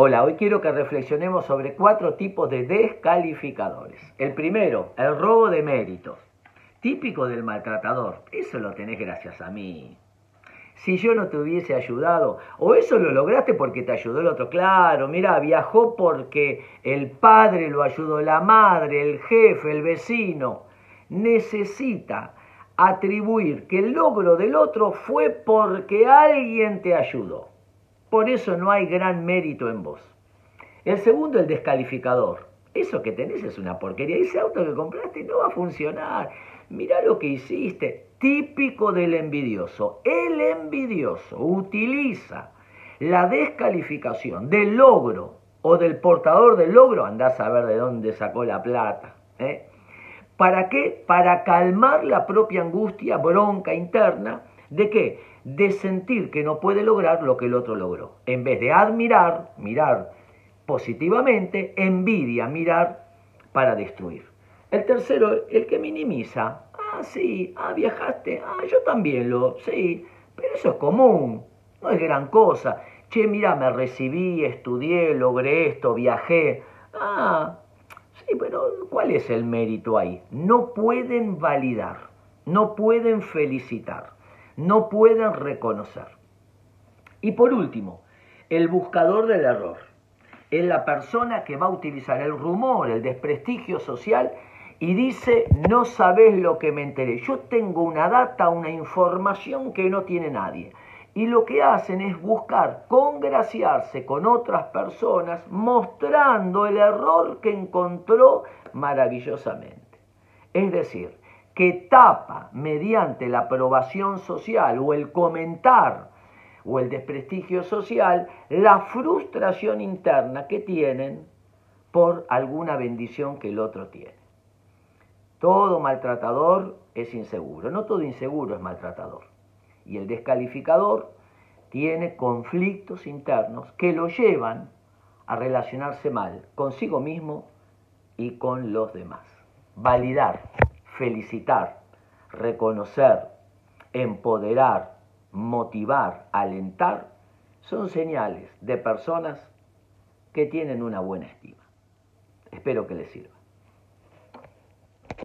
Hola, hoy quiero que reflexionemos sobre cuatro tipos de descalificadores. El primero, el robo de méritos, típico del maltratador. Eso lo tenés gracias a mí. Si yo no te hubiese ayudado, o eso lo lograste porque te ayudó el otro, claro, mira, viajó porque el padre lo ayudó, la madre, el jefe, el vecino. Necesita atribuir que el logro del otro fue porque alguien te ayudó. Por eso no hay gran mérito en vos. El segundo, el descalificador. Eso que tenés es una porquería. Ese auto que compraste no va a funcionar. Mira lo que hiciste. Típico del envidioso. El envidioso utiliza la descalificación del logro o del portador del logro, andás a ver de dónde sacó la plata. ¿eh? ¿Para qué? Para calmar la propia angustia, bronca interna ¿De qué? De sentir que no puede lograr lo que el otro logró. En vez de admirar, mirar positivamente, envidia, mirar para destruir. El tercero, el que minimiza. Ah, sí, ah, viajaste, ah, yo también lo, sí, pero eso es común, no es gran cosa. Che, mira, me recibí, estudié, logré esto, viajé. Ah, sí, pero ¿cuál es el mérito ahí? No pueden validar, no pueden felicitar no pueden reconocer. Y por último, el buscador del error. Es la persona que va a utilizar el rumor, el desprestigio social y dice, no sabes lo que me enteré. Yo tengo una data, una información que no tiene nadie. Y lo que hacen es buscar congraciarse con otras personas mostrando el error que encontró maravillosamente. Es decir, que tapa mediante la aprobación social o el comentar o el desprestigio social la frustración interna que tienen por alguna bendición que el otro tiene. Todo maltratador es inseguro, no todo inseguro es maltratador. Y el descalificador tiene conflictos internos que lo llevan a relacionarse mal consigo mismo y con los demás. Validar felicitar, reconocer, empoderar, motivar, alentar, son señales de personas que tienen una buena estima. Espero que les sirva.